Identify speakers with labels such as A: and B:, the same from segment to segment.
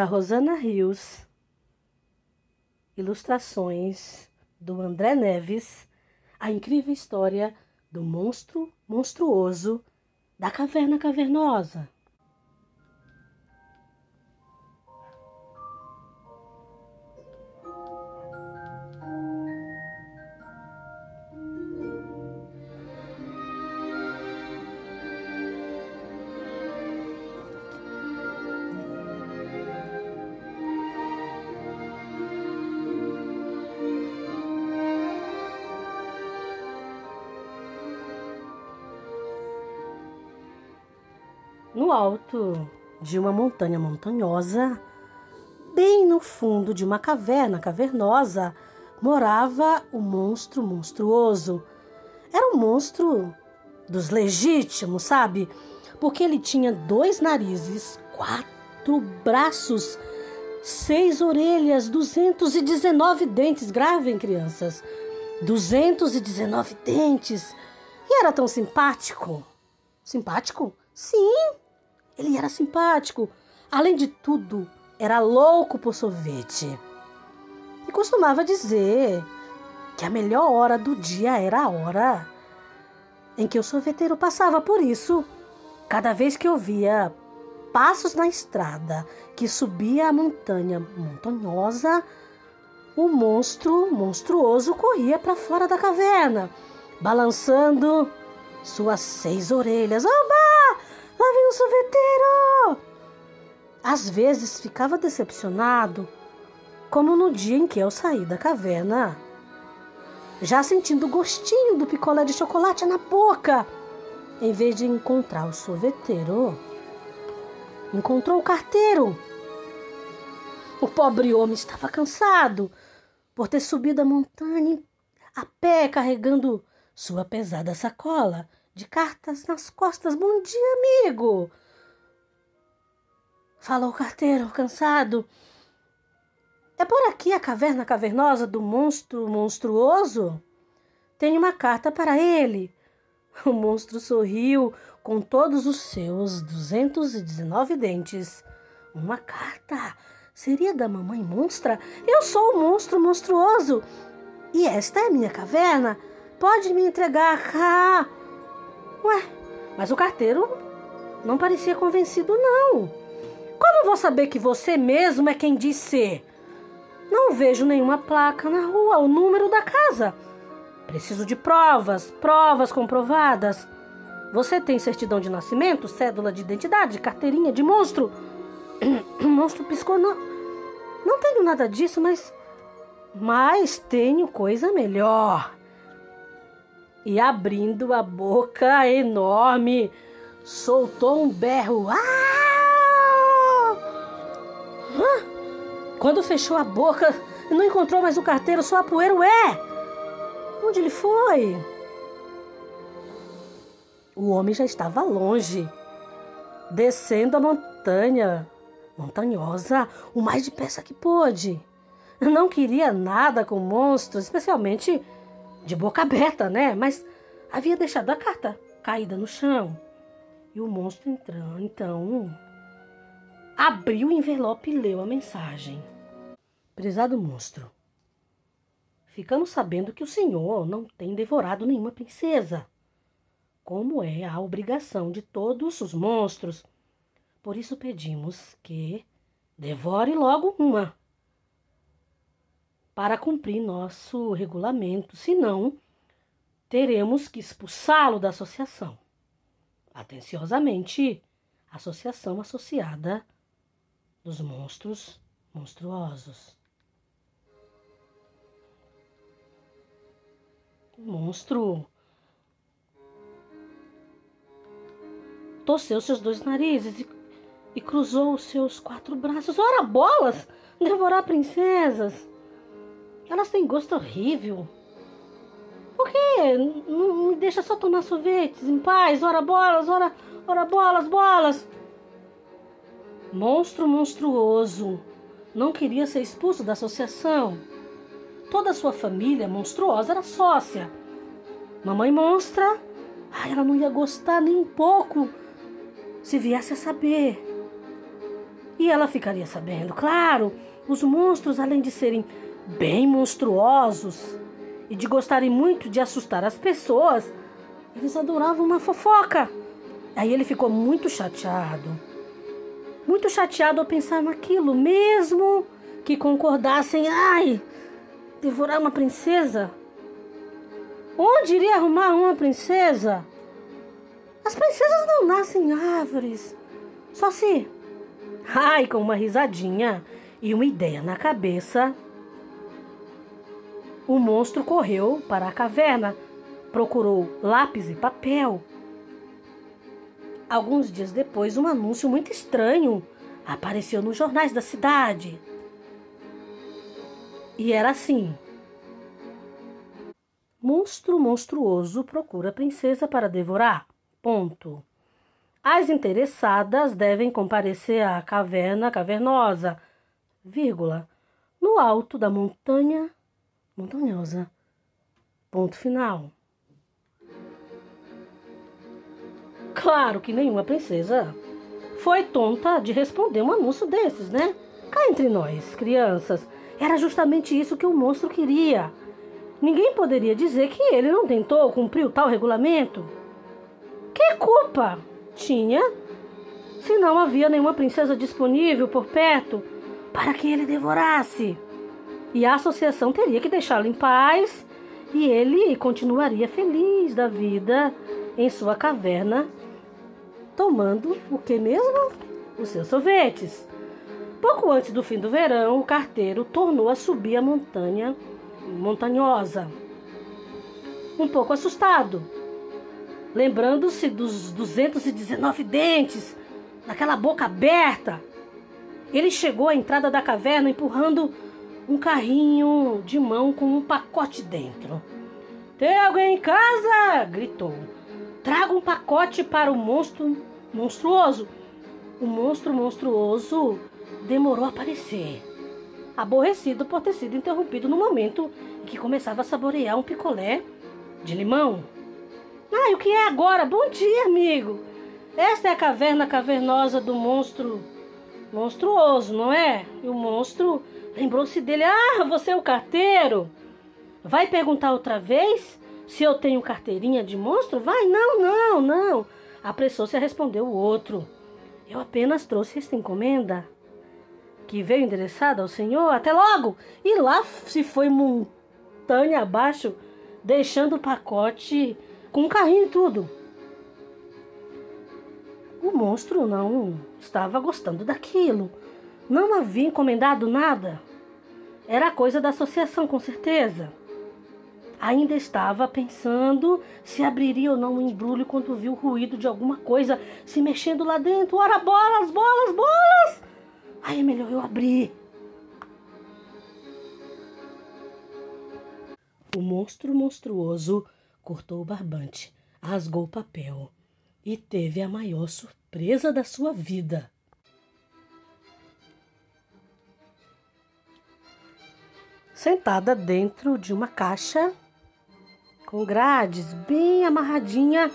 A: da Rosana Rios, ilustrações do André Neves, a incrível história do monstro monstruoso da caverna cavernosa. No alto de uma montanha montanhosa, bem no fundo de uma caverna cavernosa, morava o monstro monstruoso. Era um monstro dos legítimos, sabe? Porque ele tinha dois narizes, quatro braços, seis orelhas, 219 dentes. Gravem, crianças. 219 dentes. E era tão simpático. Simpático? Sim, ele era simpático. Além de tudo, era louco por sorvete. E costumava dizer que a melhor hora do dia era a hora em que o sorveteiro passava. Por isso, cada vez que eu via passos na estrada que subia a montanha montanhosa, o monstro monstruoso corria para fora da caverna, balançando suas seis orelhas. Oba! Lá vem o sorveteiro! Às vezes ficava decepcionado, como no dia em que eu saí da caverna, já sentindo o gostinho do picolé de chocolate na boca, em vez de encontrar o sorveteiro. Encontrou o carteiro. O pobre homem estava cansado por ter subido a montanha a pé carregando sua pesada sacola de cartas nas costas. Bom dia, amigo! Falou o carteiro, cansado. É por aqui a caverna cavernosa do monstro monstruoso? Tenho uma carta para ele. O monstro sorriu com todos os seus 219 dentes. Uma carta? Seria da mamãe monstra? Eu sou o monstro monstruoso. E esta é a minha caverna. Pode me entregar. Ah! Ué, mas o carteiro não parecia convencido, não. Como vou saber que você mesmo é quem diz ser? Não vejo nenhuma placa na rua, o número da casa. Preciso de provas, provas comprovadas. Você tem certidão de nascimento, cédula de identidade, carteirinha de monstro? Monstro piscou, não. Não tenho nada disso, mas. Mas tenho coisa melhor e abrindo a boca enorme, soltou um berro. Ah! Quando fechou a boca, não encontrou mais o carteiro, só a poeira. Ué! Onde ele foi? O homem já estava longe, descendo a montanha montanhosa o mais depressa que pôde. Não queria nada com monstros, especialmente de boca aberta, né? Mas havia deixado a carta caída no chão. E o monstro entrou, então abriu o envelope e leu a mensagem. Prezado monstro, ficamos sabendo que o senhor não tem devorado nenhuma princesa, como é a obrigação de todos os monstros. Por isso pedimos que devore logo uma para cumprir nosso regulamento, senão teremos que expulsá-lo da associação. Atenciosamente, Associação Associada dos Monstros Monstruosos. O monstro torceu seus dois narizes e, e cruzou os seus quatro braços. Ora, bolas! Devorar princesas! Elas têm gosto horrível. Por que não me deixa só tomar sorvetes em paz? Ora bolas, ora, ora bolas, bolas. Monstro monstruoso. Não queria ser expulso da associação. Toda a sua família monstruosa era sócia. Mamãe monstra, ai, ela não ia gostar nem um pouco se viesse a saber. E ela ficaria sabendo. Claro, os monstros, além de serem bem monstruosos e de gostarem muito de assustar as pessoas, eles adoravam uma fofoca. Aí ele ficou muito chateado. Muito chateado ao pensar naquilo, mesmo que concordassem, ai, devorar uma princesa. Onde iria arrumar uma princesa? As princesas não nascem em árvores. Só se. Ai, com uma risadinha e uma ideia na cabeça, o monstro correu para a caverna, procurou lápis e papel. Alguns dias depois, um anúncio muito estranho apareceu nos jornais da cidade. E era assim: Monstro monstruoso procura princesa para devorar. Ponto. As interessadas devem comparecer à caverna cavernosa, vírgula, no alto da montanha montanhosa. Ponto final. Claro que nenhuma princesa foi tonta de responder um anúncio desses, né? Cá entre nós, crianças, era justamente isso que o monstro queria. Ninguém poderia dizer que ele não tentou cumprir o tal regulamento. Que culpa tinha se não havia nenhuma princesa disponível por perto para que ele devorasse? E a associação teria que deixá-lo em paz e ele continuaria feliz da vida em sua caverna, tomando o que mesmo? Os seus sorvetes. Pouco antes do fim do verão, o carteiro tornou a subir a montanha montanhosa. Um pouco assustado, lembrando-se dos 219 dentes, daquela boca aberta. Ele chegou à entrada da caverna empurrando um carrinho de mão com um pacote dentro. Tem alguém em casa? gritou. Traga um pacote para o monstro monstruoso. O monstro monstruoso demorou a aparecer, aborrecido por ter sido interrompido no momento em que começava a saborear um picolé de limão. Ah, e o que é agora? Bom dia, amigo. Esta é a caverna cavernosa do monstro monstruoso, não é? E o monstro lembrou-se dele. Ah, você é o carteiro? Vai perguntar outra vez se eu tenho carteirinha de monstro? Vai, não, não, não. Apressou-se a responder o outro. Eu apenas trouxe esta encomenda que veio endereçada ao Senhor. Até logo! E lá se foi montanha abaixo, deixando o pacote com um carrinho e tudo. O monstro não estava gostando daquilo. Não havia encomendado nada. Era coisa da associação, com certeza. Ainda estava pensando se abriria ou não o embrulho quando viu o ruído de alguma coisa se mexendo lá dentro. Ora, bolas, bolas, bolas! Aí é melhor eu abrir. O monstro monstruoso cortou o barbante, rasgou o papel e teve a maior surpresa da sua vida. Sentada dentro de uma caixa com grades bem amarradinha,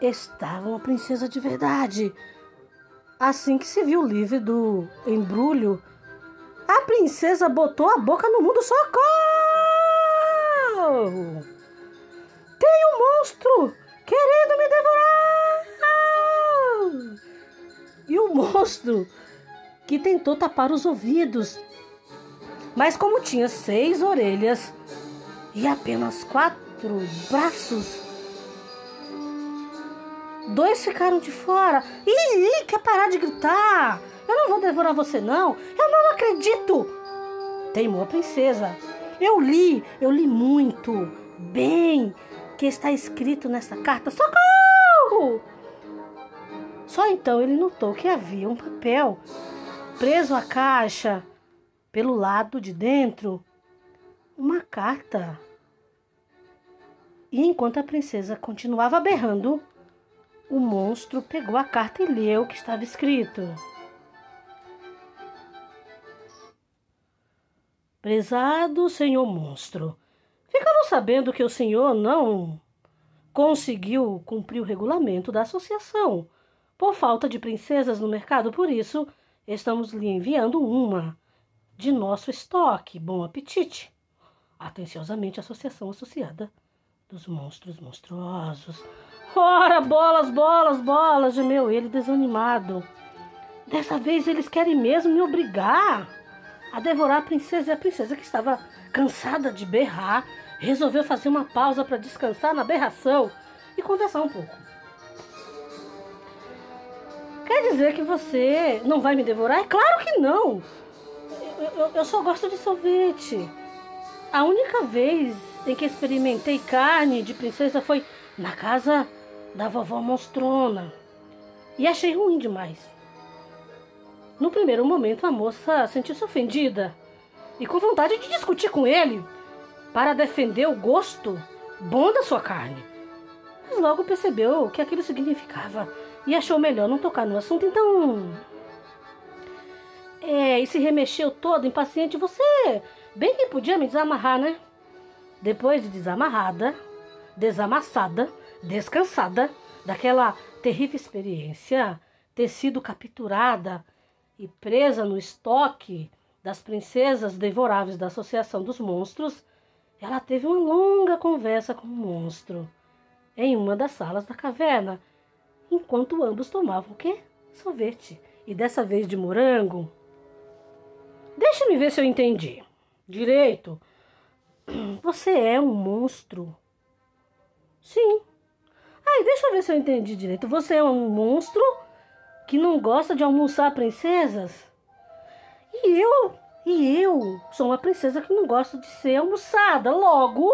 A: estava uma princesa de verdade. Assim que se viu livre do embrulho, a princesa botou a boca no mundo socorro! Tem um monstro querendo me devorar! E o monstro que tentou tapar os ouvidos, mas como tinha seis orelhas e apenas quatro braços, dois ficaram de fora. Ih, quer parar de gritar? Eu não vou devorar você, não. Eu não acredito. Teimou a princesa. Eu li, eu li muito, bem, que está escrito nessa carta: socorro! Só então ele notou que havia um papel preso à caixa pelo lado de dentro, uma carta. E enquanto a princesa continuava berrando, o monstro pegou a carta e leu o que estava escrito. Prezado senhor monstro, ficamos sabendo que o senhor não conseguiu cumprir o regulamento da associação por falta de princesas no mercado, por isso estamos lhe enviando uma de nosso estoque. Bom apetite! Atenciosamente, Associação Associada dos Monstros Monstruosos. Ora, bolas, bolas, bolas, gemeu ele desanimado. Dessa vez eles querem mesmo me obrigar a devorar a princesa. E a princesa, que estava cansada de berrar, resolveu fazer uma pausa para descansar na berração e conversar um pouco. Quer dizer que você não vai me devorar? É claro que não! Eu, eu, só gosto de sorvete. A única vez em que experimentei carne de princesa foi na casa da vovó monstrona. E achei ruim demais. No primeiro momento, a moça sentiu-se ofendida e com vontade de discutir com ele para defender o gosto bom da sua carne. Mas logo percebeu o que aquilo significava e achou melhor não tocar no assunto, então. É, e se remexeu todo impaciente. Você bem que podia me desamarrar, né? Depois de desamarrada, desamassada, descansada daquela terrível experiência, ter sido capturada e presa no estoque das princesas devoráveis da Associação dos Monstros, ela teve uma longa conversa com o monstro em uma das salas da caverna, enquanto ambos tomavam o quê? Sorvete. E dessa vez de morango. Deixa-me ver se eu entendi. Direito. Você é um monstro. Sim. Ai, deixa eu ver se eu entendi direito. Você é um monstro que não gosta de almoçar princesas? E eu, e eu sou uma princesa que não gosta de ser almoçada. Logo,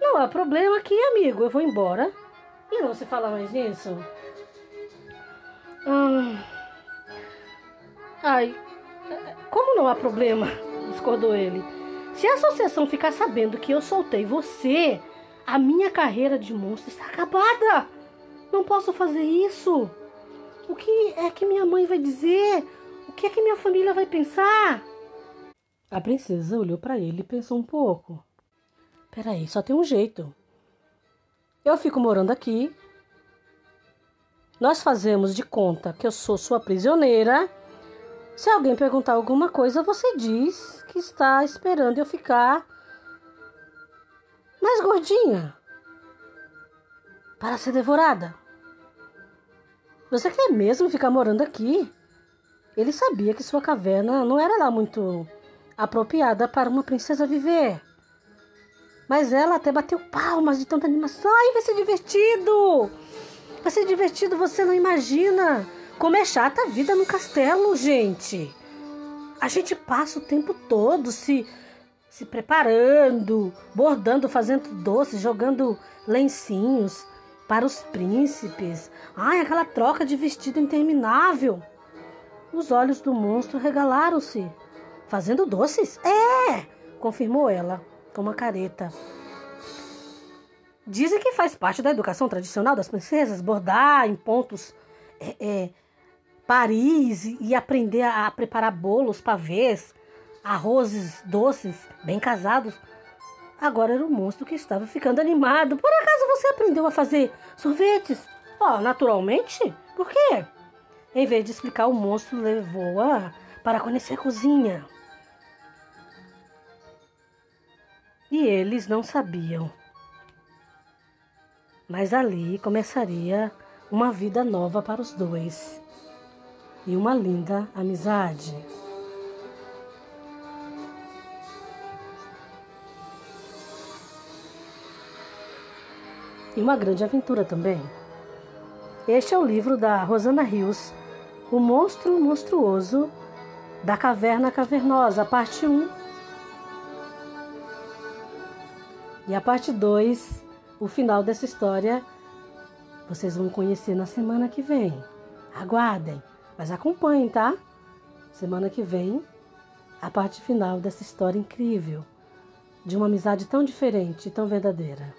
A: não há problema aqui, amigo. Eu vou embora. E não se fala mais nisso. Hum. Ai, como não há problema? Discordou ele. Se a associação ficar sabendo que eu soltei você, a minha carreira de monstro está acabada. Não posso fazer isso. O que é que minha mãe vai dizer? O que é que minha família vai pensar? A princesa olhou para ele e pensou um pouco. Peraí, só tem um jeito. Eu fico morando aqui. Nós fazemos de conta que eu sou sua prisioneira. Se alguém perguntar alguma coisa, você diz que está esperando eu ficar mais gordinha para ser devorada. Você quer mesmo ficar morando aqui? Ele sabia que sua caverna não era lá muito apropriada para uma princesa viver. Mas ela até bateu palmas de tanta animação. Ai, vai ser divertido! Vai ser divertido, você não imagina como é chata a vida no castelo, gente. A gente passa o tempo todo se se preparando, bordando, fazendo doces, jogando lencinhos, para os príncipes. Ai, aquela troca de vestido interminável. Os olhos do monstro regalaram-se. Fazendo doces? É! confirmou ela, com uma careta. Dizem que faz parte da educação tradicional das princesas bordar em pontos é, é, Paris e aprender a preparar bolos, pavês, arrozes doces, bem casados. Agora era o monstro que estava ficando animado. Por acaso você aprendeu a fazer sorvetes? Oh, naturalmente. Por quê? Em vez de explicar, o monstro levou-a para conhecer a cozinha. E eles não sabiam. Mas ali começaria uma vida nova para os dois e uma linda amizade. e uma grande aventura também. Este é o livro da Rosana Rios, O Monstro Monstruoso da Caverna Cavernosa, parte 1. E a parte 2, o final dessa história, vocês vão conhecer na semana que vem. Aguardem, mas acompanhem, tá? Semana que vem, a parte final dessa história incrível, de uma amizade tão diferente e tão verdadeira.